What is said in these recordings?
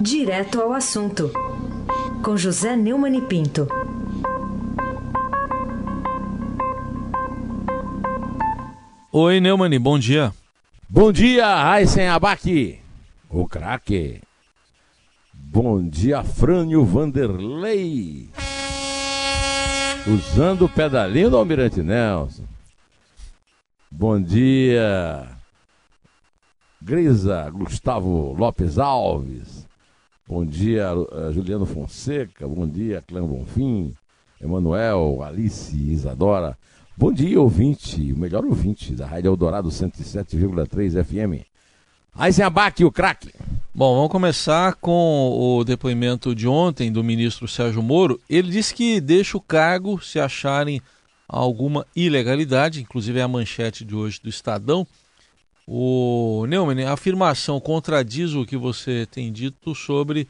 Direto ao assunto, com José Neumann e Pinto. Oi, Neumann, bom dia. Bom dia, Aysen Abac, o craque. Bom dia, Frânio Vanderlei. Usando o pedalinho do Almirante Nelson. Bom dia, Grisa Gustavo Lopes Alves. Bom dia, uh, Juliano Fonseca. Bom dia, Clã Bonfim. Emanuel, Alice, Isadora. Bom dia, ouvinte, o melhor ouvinte da Rádio Eldorado 107,3 FM. Eisenbach, o craque. Bom, vamos começar com o depoimento de ontem do ministro Sérgio Moro. Ele disse que deixa o cargo se acharem alguma ilegalidade, inclusive é a manchete de hoje do Estadão. O Neumann, a afirmação contradiz o que você tem dito sobre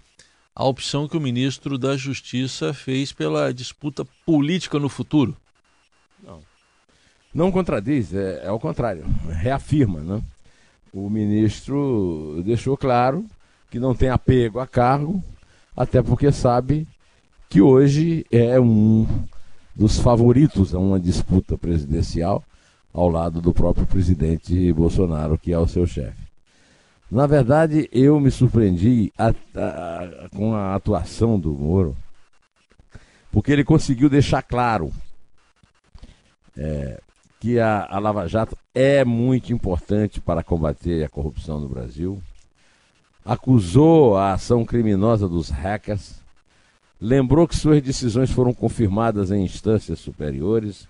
a opção que o ministro da Justiça fez pela disputa política no futuro. Não, não contradiz, é, é ao contrário, reafirma, né? O ministro deixou claro que não tem apego a cargo, até porque sabe que hoje é um dos favoritos a uma disputa presidencial ao lado do próprio presidente Bolsonaro, que é o seu chefe. Na verdade, eu me surpreendi a, a, com a atuação do Moro, porque ele conseguiu deixar claro é, que a, a Lava Jato é muito importante para combater a corrupção no Brasil, acusou a ação criminosa dos hackers, lembrou que suas decisões foram confirmadas em instâncias superiores.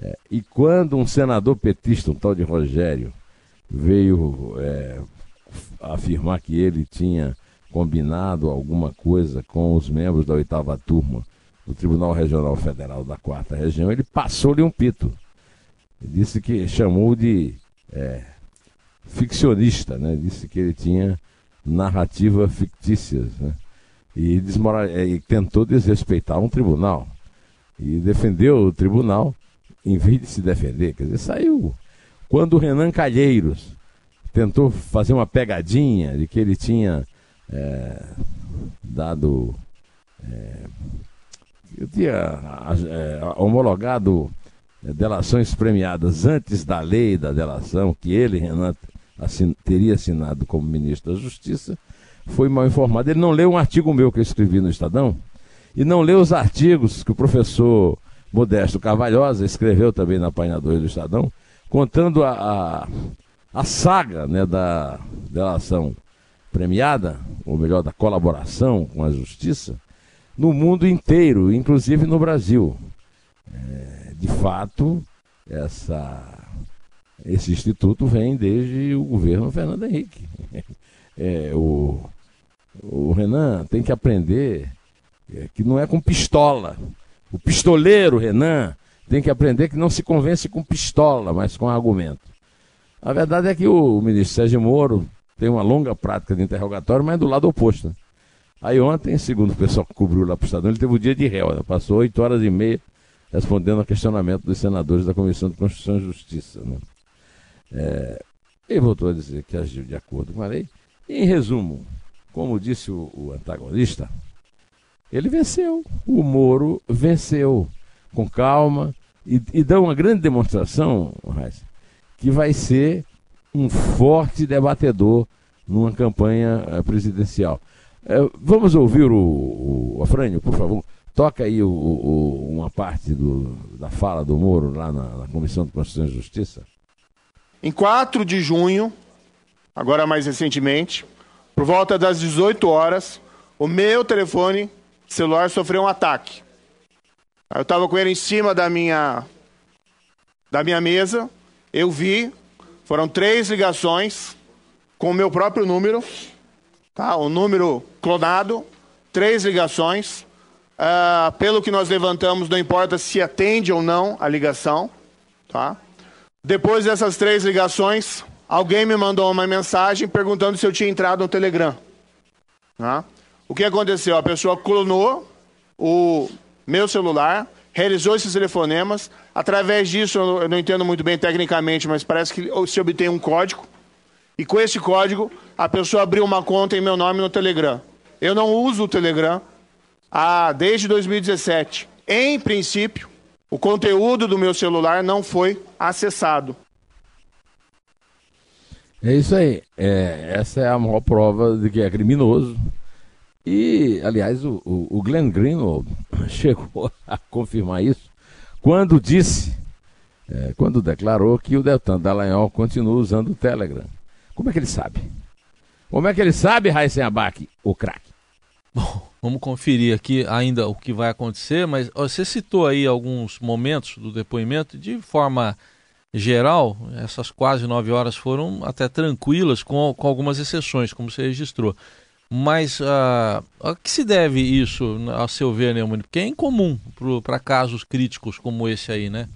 É, e quando um senador petista, um tal de Rogério, veio é, afirmar que ele tinha combinado alguma coisa com os membros da oitava turma do Tribunal Regional Federal da Quarta Região, ele passou-lhe um pito. Ele disse que chamou de é, ficcionista, né? disse que ele tinha narrativa fictícias. Né? e, desmoral... É, e tentou desrespeitar um tribunal. E defendeu o tribunal em vez de se defender. Quer dizer, saiu. Quando o Renan Calheiros tentou fazer uma pegadinha de que ele tinha é, dado. É, eu tinha é, homologado delações premiadas antes da lei da delação, que ele, Renan, assin, teria assinado como ministro da Justiça, foi mal informado. Ele não leu um artigo meu que eu escrevi no Estadão e não leu os artigos que o professor Modesto Carvalhosa escreveu também na página 2 do Estadão, contando a, a, a saga né, da delação premiada, ou melhor, da colaboração com a justiça, no mundo inteiro, inclusive no Brasil. É, de fato, essa, esse instituto vem desde o governo Fernando Henrique. É, o, o Renan tem que aprender é, que não é com pistola. O pistoleiro Renan tem que aprender que não se convence com pistola, mas com argumento. A verdade é que o ministro Sérgio Moro tem uma longa prática de interrogatório, mas é do lado oposto. Né? Aí ontem, segundo o pessoal que cobriu lá para o Estadão, ele teve o dia de réu, né? passou oito horas e meia respondendo a questionamento dos senadores da Comissão de Constituição e Justiça. Né? É, ele voltou a dizer que agiu de acordo com a lei. E, em resumo, como disse o, o antagonista, ele venceu. O Moro venceu com calma e, e dá uma grande demonstração, Reis, que vai ser um forte debatedor numa campanha uh, presidencial. Uh, vamos ouvir o, o Afrânio, por favor. Toca aí o, o, uma parte do, da fala do Moro lá na, na Comissão de Constituição e Justiça. Em 4 de junho, agora mais recentemente, por volta das 18 horas, o meu telefone celular sofreu um ataque. Eu estava com ele em cima da minha, da minha mesa, eu vi, foram três ligações com o meu próprio número, tá? o número clonado, três ligações. Uh, pelo que nós levantamos, não importa se atende ou não a ligação. Tá? Depois dessas três ligações, alguém me mandou uma mensagem perguntando se eu tinha entrado no Telegram. Tá? O que aconteceu? A pessoa clonou o meu celular, realizou esses telefonemas. Através disso, eu não entendo muito bem tecnicamente, mas parece que se obtém um código. E com esse código, a pessoa abriu uma conta em meu nome no Telegram. Eu não uso o Telegram ah, desde 2017. Em princípio, o conteúdo do meu celular não foi acessado. É isso aí. É, essa é a maior prova de que é criminoso. E, aliás, o, o, o Glenn Greenwald chegou a confirmar isso quando disse, é, quando declarou que o Deltan Dallagnol continua usando o Telegram. Como é que ele sabe? Como é que ele sabe, Raíssen Abac, o craque? Bom, vamos conferir aqui ainda o que vai acontecer, mas você citou aí alguns momentos do depoimento de forma geral, essas quase nove horas foram até tranquilas, com, com algumas exceções, como você registrou. Mas uh, a que se deve isso, a seu ver, Neumann? Porque é incomum para casos críticos como esse aí, né?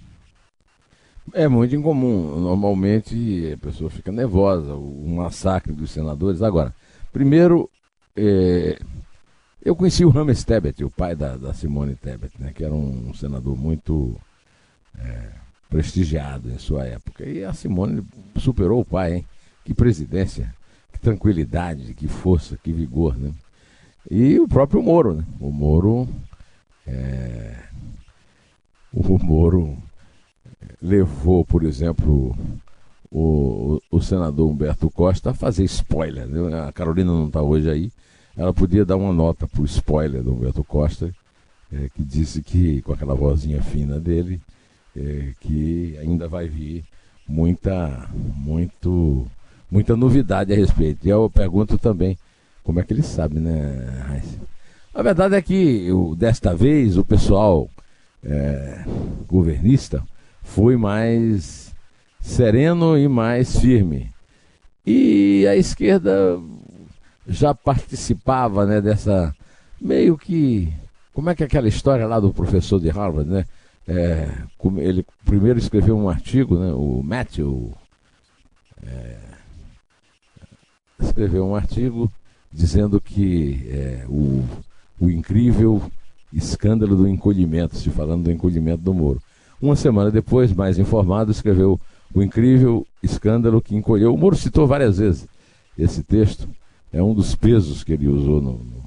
É muito incomum. Normalmente a pessoa fica nervosa, o massacre dos senadores. Agora, primeiro, é, eu conheci o Rames Tebet, o pai da, da, Simone Tebet, né, que era um senador muito é, prestigiado em sua época. E a Simone superou o pai, hein? Que presidência, tranquilidade, que força, que vigor, né? E o próprio Moro, né? O Moro. É, o Moro levou, por exemplo, o, o, senador Humberto Costa a fazer spoiler. Né? A Carolina não está hoje aí. Ela podia dar uma nota para o spoiler do Humberto Costa, é, que disse que, com aquela vozinha fina dele, é, que ainda vai vir muita, muito, muita novidade a respeito. E eu pergunto também como é que ele sabe, né, Raíssa? A verdade é que eu, desta vez o pessoal é, governista foi mais sereno e mais firme. E a esquerda já participava né, dessa meio que. Como é que é aquela história lá do professor de Harvard, né? É, ele primeiro escreveu um artigo, né, o Matthew é, escreveu um artigo dizendo que é, o, o incrível escândalo do encolhimento, se falando do encolhimento do Moro. Uma semana depois, mais informado, escreveu o incrível escândalo que encolheu. O Moro citou várias vezes esse texto, é um dos pesos que ele usou no, no,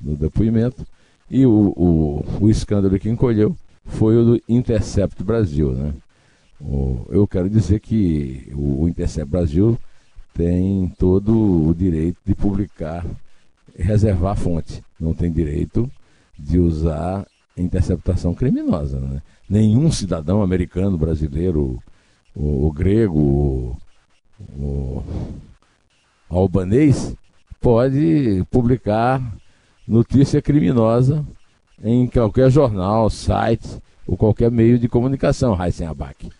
no depoimento. E o, o, o, escândalo que encolheu foi o do Intercept Brasil. Né? O, eu quero dizer que o, Intercept Brasil tem todo o direito de publicar, reservar a fonte. Não tem direito de usar interceptação criminosa. Né? nenhum cidadão americano, brasileiro, o, grego, o, albanês, pode publicar notícia criminosa em qualquer jornal, site ou qualquer meio de comunicação, Abac.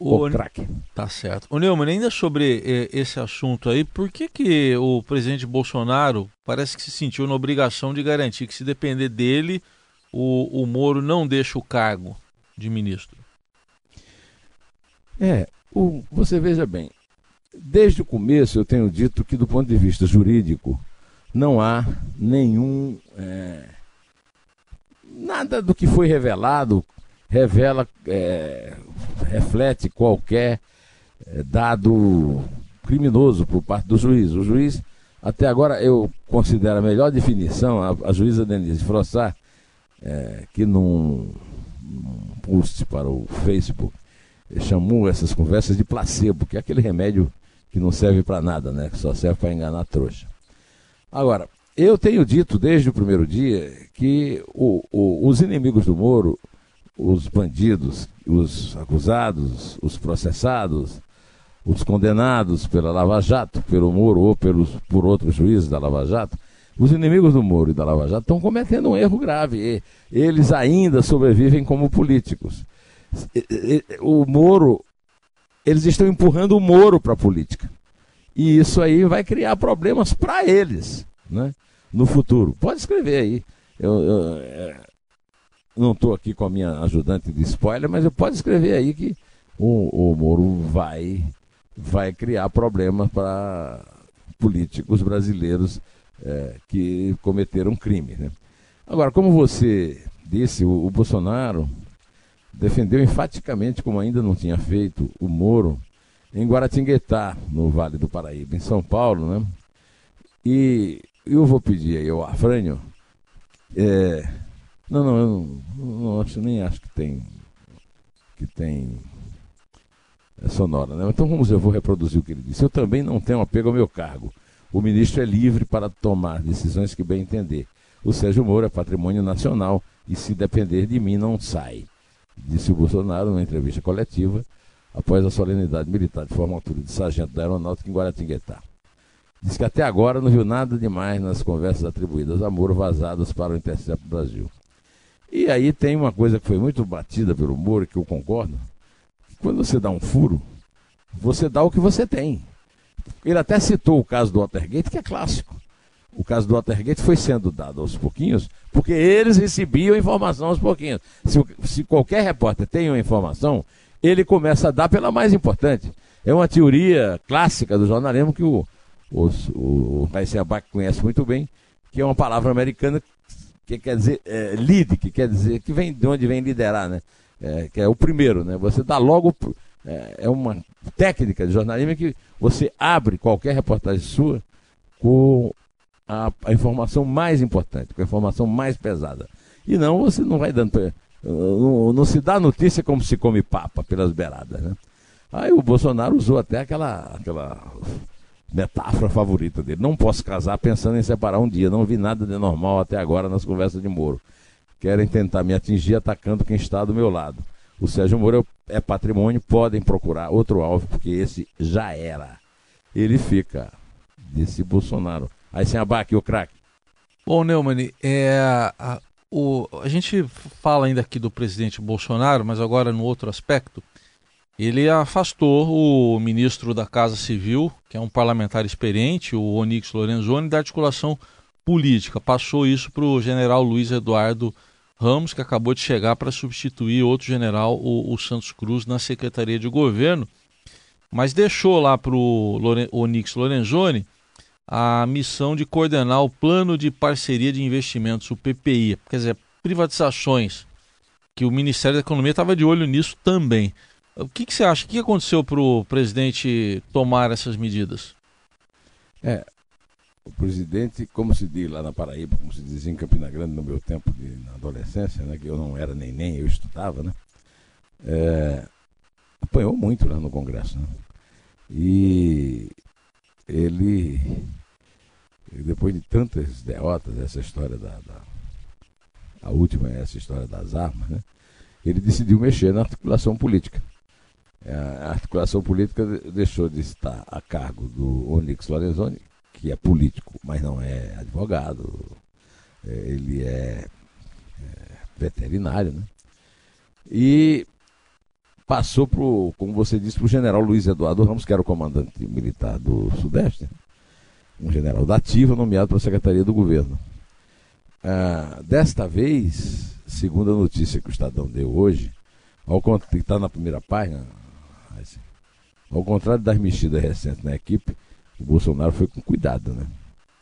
O, o craque. Tá certo. O Neumann, ainda sobre eh, esse assunto aí, por que, que o presidente Bolsonaro parece que se sentiu na obrigação de garantir que se depender dele, o, o Moro não deixa o cargo? de ministro? É, o, você veja bem, desde o começo eu tenho dito que do ponto de vista jurídico não há nenhum. É, nada do que foi revelado revela, é, reflete qualquer é, dado criminoso por parte do juiz. O juiz, até agora, eu considero a melhor definição, a, a juíza Denise Frossar, é, que não um post para o Facebook, chamou essas conversas de placebo, que é aquele remédio que não serve para nada, né? Que só serve para enganar a trouxa. Agora, eu tenho dito desde o primeiro dia que o, o, os inimigos do Moro, os bandidos, os acusados, os processados, os condenados pela Lava Jato, pelo Moro ou pelos, por outros juízes da Lava Jato, os inimigos do Moro e da Lava Jato estão cometendo um erro grave. Eles ainda sobrevivem como políticos. O Moro, eles estão empurrando o Moro para a política. E isso aí vai criar problemas para eles né, no futuro. Pode escrever aí. Eu, eu é, não estou aqui com a minha ajudante de spoiler, mas eu pode escrever aí que o, o Moro vai, vai criar problemas para políticos brasileiros é, que cometeram crime. Né? Agora, como você disse, o, o, Bolsonaro defendeu enfaticamente, como ainda não tinha feito, o Moro em Guaratinguetá, no Vale do Paraíba, em São Paulo, né? E eu vou pedir aí ao Afrânio. É, não, não, eu não, não acho, nem acho que tem. Que tem. É sonora, né? Então vamos, eu vou reproduzir o que ele disse. Eu também não tenho apego ao meu cargo. O ministro é livre para tomar decisões que bem entender. O Sérgio Moro é patrimônio nacional e se depender de mim não sai, disse o Bolsonaro numa entrevista coletiva após a solenidade militar de formatura de sargento da aeronáutica em Guaratinguetá. Diz que até agora não viu nada demais nas conversas atribuídas a Moro vazadas para o Intercept Brasil. E aí tem uma coisa que foi muito batida pelo Moro, que eu concordo. Quando você dá um furo, você dá o que você tem. Ele até citou o caso do Watergate, que é clássico. O caso do Watergate foi sendo dado aos pouquinhos, porque eles recebiam informação aos pouquinhos. Se, se qualquer repórter tem uma informação, ele começa a dar pela mais importante. É uma teoria clássica do jornalismo que o, o, o Abac conhece muito bem, que é uma palavra americana que quer dizer é, lead, que quer dizer que vem de onde vem liderar, né? É, que é o primeiro, né? Você dá logo é, é uma técnica de jornalismo que você abre qualquer reportagem sua com a, a, informação mais importante, com a informação mais pesada. E não, você não vai dando. Não, não se dá notícia como se come papa pelas beiradas, né? Aí o Bolsonaro usou até aquela, aquela metáfora favorita dele. Não posso casar pensando em separar um dia. Não vi nada de normal até agora nas conversas de Moro. Querem tentar me atingir atacando quem está do meu lado. O Sérgio Moro é patrimônio, podem procurar outro alvo, porque esse já era. Ele fica, disse Bolsonaro. Aí sem abaque, o craque. Bom, Neumann, é, a, o, a gente fala ainda aqui do presidente Bolsonaro, mas agora no outro aspecto. Ele afastou o ministro da Casa Civil, que é um parlamentar experiente, o Onyx Lorenzoni, da articulação política. Passou isso para o general Luiz Eduardo Ramos, que acabou de chegar para substituir outro general, o, o, Santos Cruz, na Secretaria de Governo, mas deixou lá para o Onyx Lorenzoni a missão de coordenar o Plano de Parceria de Investimentos, o PPI, quer dizer, privatizações, que o Ministério da Economia estava de olho nisso também. O que, que você acha? O que aconteceu para o presidente tomar essas medidas? É, o presidente, como se diz lá na Paraíba, como se dizia em Campina Grande no meu tempo de na adolescência, né, que eu não era nem, eu estudava, né? É, apanhou muito lá no Congresso, né? E ele, depois de tantas derrotas, essa história da, da a última é essa história das armas, né? Ele decidiu mexer na articulação política. É, a articulação política deixou de estar a cargo do Onyx Lorenzoni, que é político, mas não é advogado, é, ele é, é veterinário, né? E passou para como você disse, para o general Luiz Eduardo Ramos, que era o comandante militar do Sudeste, um general da ativa nomeado para a Secretaria do Governo. Ah, desta vez, segundo a notícia que o Estadão deu hoje, ao que está na primeira página, ao contrário das mexidas recentes na equipe, o Bolsonaro foi com cuidado, né?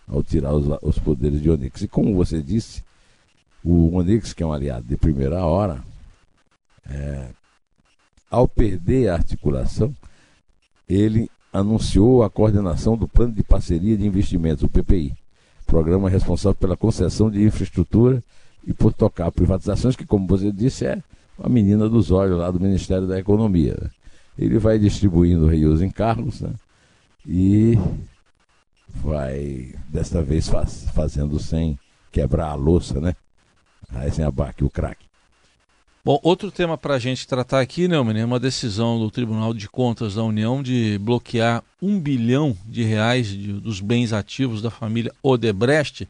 Ao tirar os, os poderes de Onix. E como você disse, o Onix, que é um aliado de primeira hora, é, ao perder a articulação, ele anunciou a coordenação do Plano de Parceria de Investimentos, o PPI, programa responsável pela concessão de infraestrutura e por tocar privatizações, que, como você disse, é a menina dos olhos lá do Ministério da Economia. Ele vai distribuindo rios em cargos né? e vai, desta vez, faz, fazendo sem quebrar a louça, né? Aí abaque o craque. Bom, outro tema para a gente tratar aqui, né, é uma decisão do Tribunal de Contas da União de bloquear um bilhão de reais de, dos bens ativos da família Odebrecht.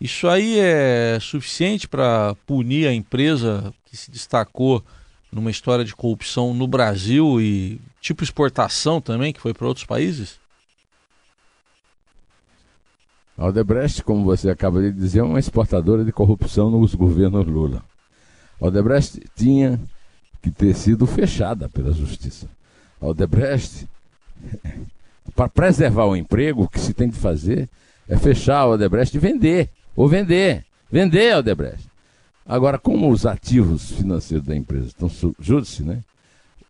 Isso aí é suficiente para punir a empresa que se destacou numa história de corrupção no Brasil e tipo exportação também, que foi para outros países? A Odebrecht, como você acaba de dizer, é uma exportadora de corrupção nos governos Lula. A Odebrecht tinha que ter sido fechada pela justiça. A Odebrecht, para preservar o emprego, o que se tem que fazer é fechar a Odebrecht e vender. Ou vender. Vender a Odebrecht. Agora, como os ativos financeiros da empresa estão júdice, né?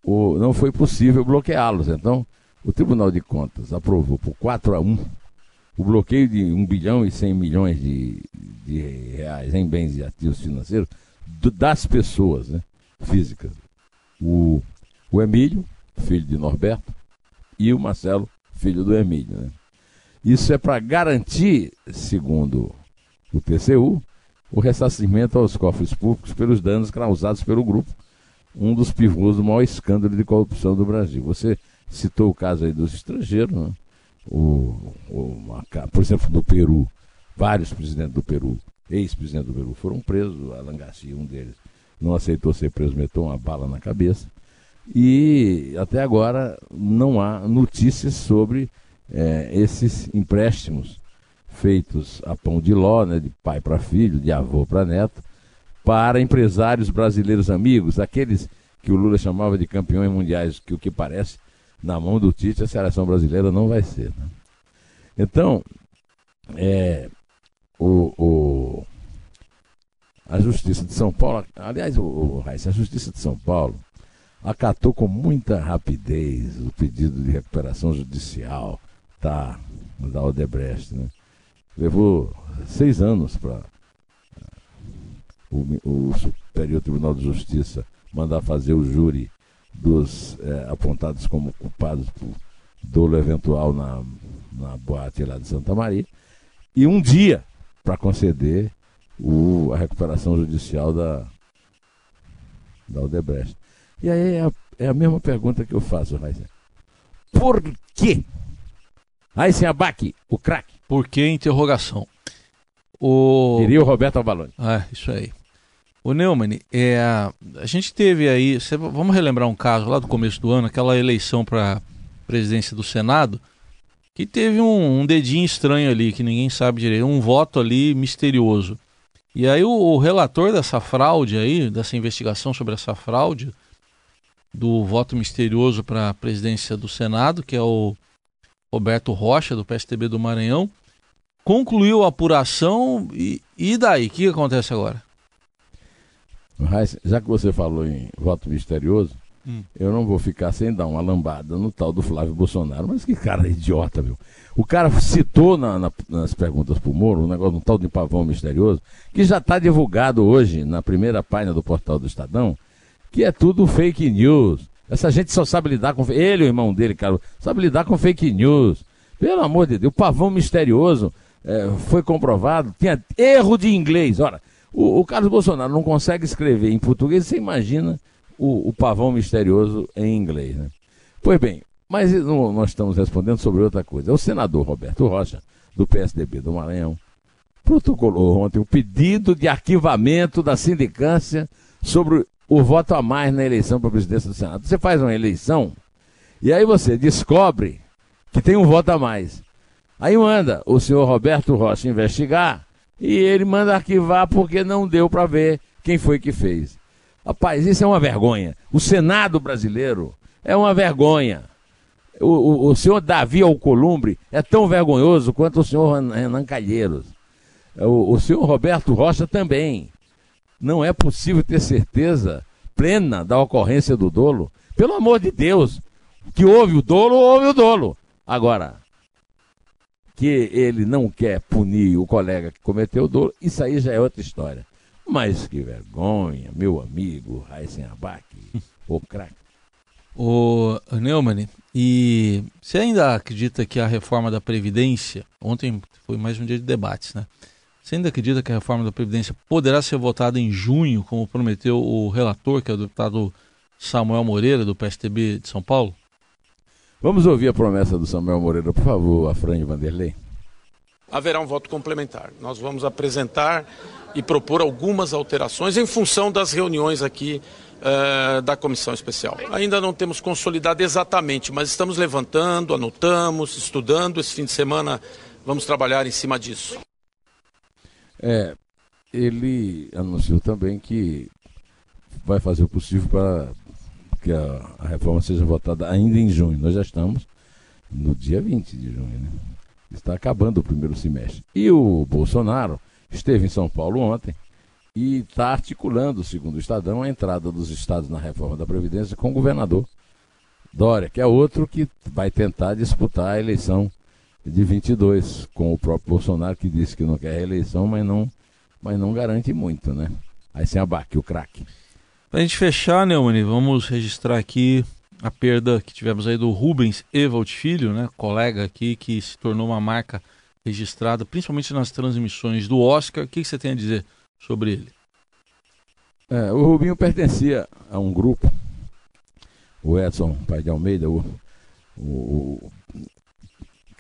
o, não foi possível bloqueá-los. Então, o Tribunal de Contas aprovou por 4 a 1 o bloqueio de 1 bilhão e 100 milhões de, de reais em bens e ativos financeiros do, das pessoas né, físicas. O, o Emílio, filho de Norberto, e o Marcelo, filho do Emílio. Né? Isso é para garantir, segundo o TCU, o ressarcimento aos cofres públicos pelos danos causados pelo grupo, um dos pivôs do maior escândalo de corrupção do Brasil. Você citou o caso aí dos estrangeiros, né? o, o, por exemplo, no Peru, vários presidentes do Peru, ex-presidentes do Peru, foram presos, Alan Garcia, um deles, não aceitou ser preso, meteu uma bala na cabeça. E até agora não há notícias sobre é, esses empréstimos feitos a pão de ló, né, de pai para filho, de avô para neto, para empresários brasileiros amigos, aqueles que o Lula chamava de campeões mundiais, que o que parece, na mão do Tite, a seleção brasileira não vai ser. Né? Então, é, o, o, a Justiça de São Paulo, aliás, o, o, a Justiça de São Paulo acatou com muita rapidez o pedido de recuperação judicial tá, da Odebrecht. Né? Levou seis anos para o, o, Superior Tribunal de Justiça mandar fazer o júri dos é, apontados como culpados por dolo eventual na, na boate lá de Santa Maria, e um dia para conceder o, a recuperação judicial da, da Odebrecht. E aí é a, é a mesma pergunta que eu faço, Raíssa. Por quê? Raíssa Abac, o craque. Por que interrogação? O... Diria o Roberto Avalone. Ah, isso aí. O Neumann, é, a gente teve aí, cê, vamos relembrar um caso lá do começo do ano, aquela eleição para presidência do Senado, que teve um, um, dedinho estranho ali, que ninguém sabe direito, um voto ali misterioso. E aí o, o relator dessa fraude aí, dessa investigação sobre essa fraude, do voto misterioso para a presidência do Senado, que é o Roberto Rocha, do PSTB do Maranhão, concluiu a apuração e, e daí? O que acontece agora? Já que você falou em voto misterioso, hum. eu não vou ficar sem dar uma lambada no tal do Flávio Bolsonaro. Mas que cara idiota, meu. O cara citou na, na, nas perguntas pro Moro um negócio do tal de pavão misterioso, que já está divulgado hoje na primeira página do portal do Estadão, que é tudo fake news. Essa gente só sabe lidar com. Ele, o irmão dele, cara, sabe lidar com fake news. Pelo amor de Deus, o pavão misterioso é, foi comprovado, tinha erro de inglês. Ora, o, o, Carlos Bolsonaro não consegue escrever em português, você imagina o, o pavão misterioso em inglês, né? Pois bem, mas não, nós estamos respondendo sobre outra coisa. O senador Roberto Rocha, do PSDB do Maranhão, protocolou ontem o pedido de arquivamento da sindicância sobre o voto a mais na eleição para presidência do Senado. Você faz uma eleição e aí você descobre que tem um voto a mais. Aí manda o senhor Roberto Rocha investigar e ele manda arquivar porque não deu para ver quem foi que fez. Rapaz, isso é uma vergonha. O Senado brasileiro é uma vergonha. O, o, o senhor Davi Alcolumbre é tão vergonhoso quanto o senhor Renan Calheiros. O, o senhor Roberto Rocha também. Não é possível ter certeza plena da ocorrência do dolo. Pelo amor de Deus, que houve o dolo, houve o dolo. Agora, que ele não quer punir o colega que cometeu o dolo, isso aí já é outra história. Mas que vergonha, meu amigo Raíssen Abac, o craque. O Neumann, e você ainda acredita que a reforma da Previdência, ontem foi mais um dia de debates, né? Você ainda acredita que a reforma da Previdência poderá ser votada em junho, como prometeu o relator, que é o deputado Samuel Moreira, do PSTB de São Paulo? Vamos ouvir a promessa do Samuel Moreira, por favor, Afrânio Vanderlei. Haverá um voto complementar. Nós vamos apresentar e propor algumas alterações em função das reuniões aqui uh, da comissão especial. Ainda não temos consolidado exatamente, mas estamos levantando, anotamos, estudando. Esse fim de semana vamos trabalhar em cima disso. É, ele anunciou também que vai fazer o possível para que a, a, reforma seja votada ainda em junho. Nós já estamos no dia 20 de junho, né? Está acabando o primeiro semestre. E o Bolsonaro esteve em São Paulo ontem e está articulando, segundo o Estadão, a entrada dos estados na reforma da Previdência com o governador Dória, que é outro que vai tentar disputar a eleição de 22, com o próprio Bolsonaro, que disse que não quer reeleição, mas não, mas não garante muito, né? Aí sem abaque, o craque. Para a gente fechar, Neumann, vamos registrar aqui a perda que tivemos aí do Rubens Evald Filho, né? Colega aqui que se tornou uma marca registrada, principalmente nas transmissões do Oscar. O que você tem a dizer sobre ele? É, o Rubinho pertencia a um grupo, o Edson Pai de Almeida, o, o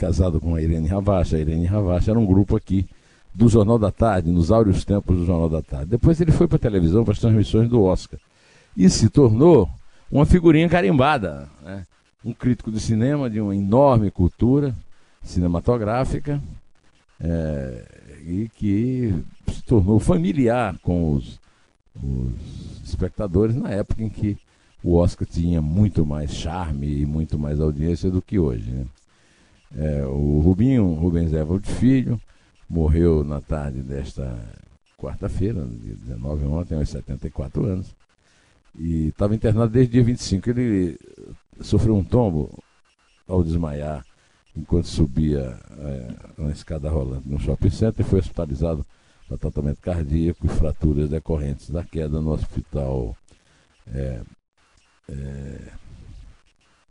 casado com a Irene Ravacha. A Irene Ravacha era um grupo aqui do Jornal da Tarde, nos áureos tempos do Jornal da Tarde. Depois ele foi para a televisão para as transmissões do Oscar e se tornou uma figurinha carimbada, né? um crítico de cinema de uma enorme cultura cinematográfica é, e que se tornou familiar com os, os espectadores na época em que o Oscar tinha muito mais charme e muito mais audiência do que hoje. Né? É, o Rubinho, Rubens Evald Filho, morreu na tarde desta quarta-feira, dia 19 ontem, aos 74 anos. E estava internado desde dia 25. Ele sofreu um tombo ao desmaiar enquanto subia é, uma escada rolante no shopping center e foi hospitalizado para tratamento cardíaco e fraturas decorrentes da queda no hospital. É, é,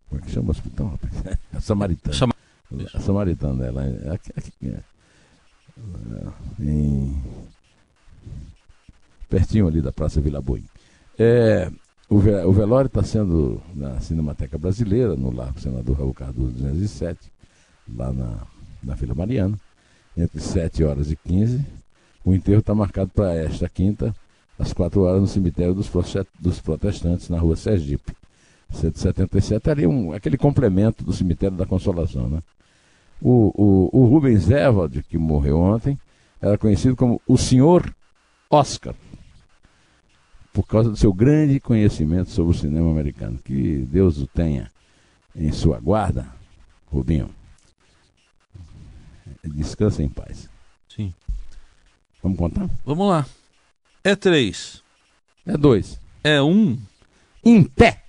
como é que chama o hospital? Samaritano. Sam... A Samaritana, ela é, aqui, aqui, é, em, pertinho ali da Praça Vila Boi. É, o, o velório está sendo na Cinemateca Brasileira, no Largo Senador Raul Cardoso 207, lá na, na Vila Mariana, entre 7 horas e 15. O enterro está marcado para esta quinta, às 4 horas, no cemitério dos, dos protestantes, na rua Sergipe. 177, ali um, aquele complemento do cemitério da Consolação, né? O, o, o Rubens Evald, que morreu ontem, era conhecido como o Senhor Oscar, por causa do seu grande conhecimento sobre o cinema americano. Que Deus o tenha em sua guarda, Rubinho. Descansa em paz. Sim. Vamos contar? Vamos lá. É três. É dois. É um. Em pé.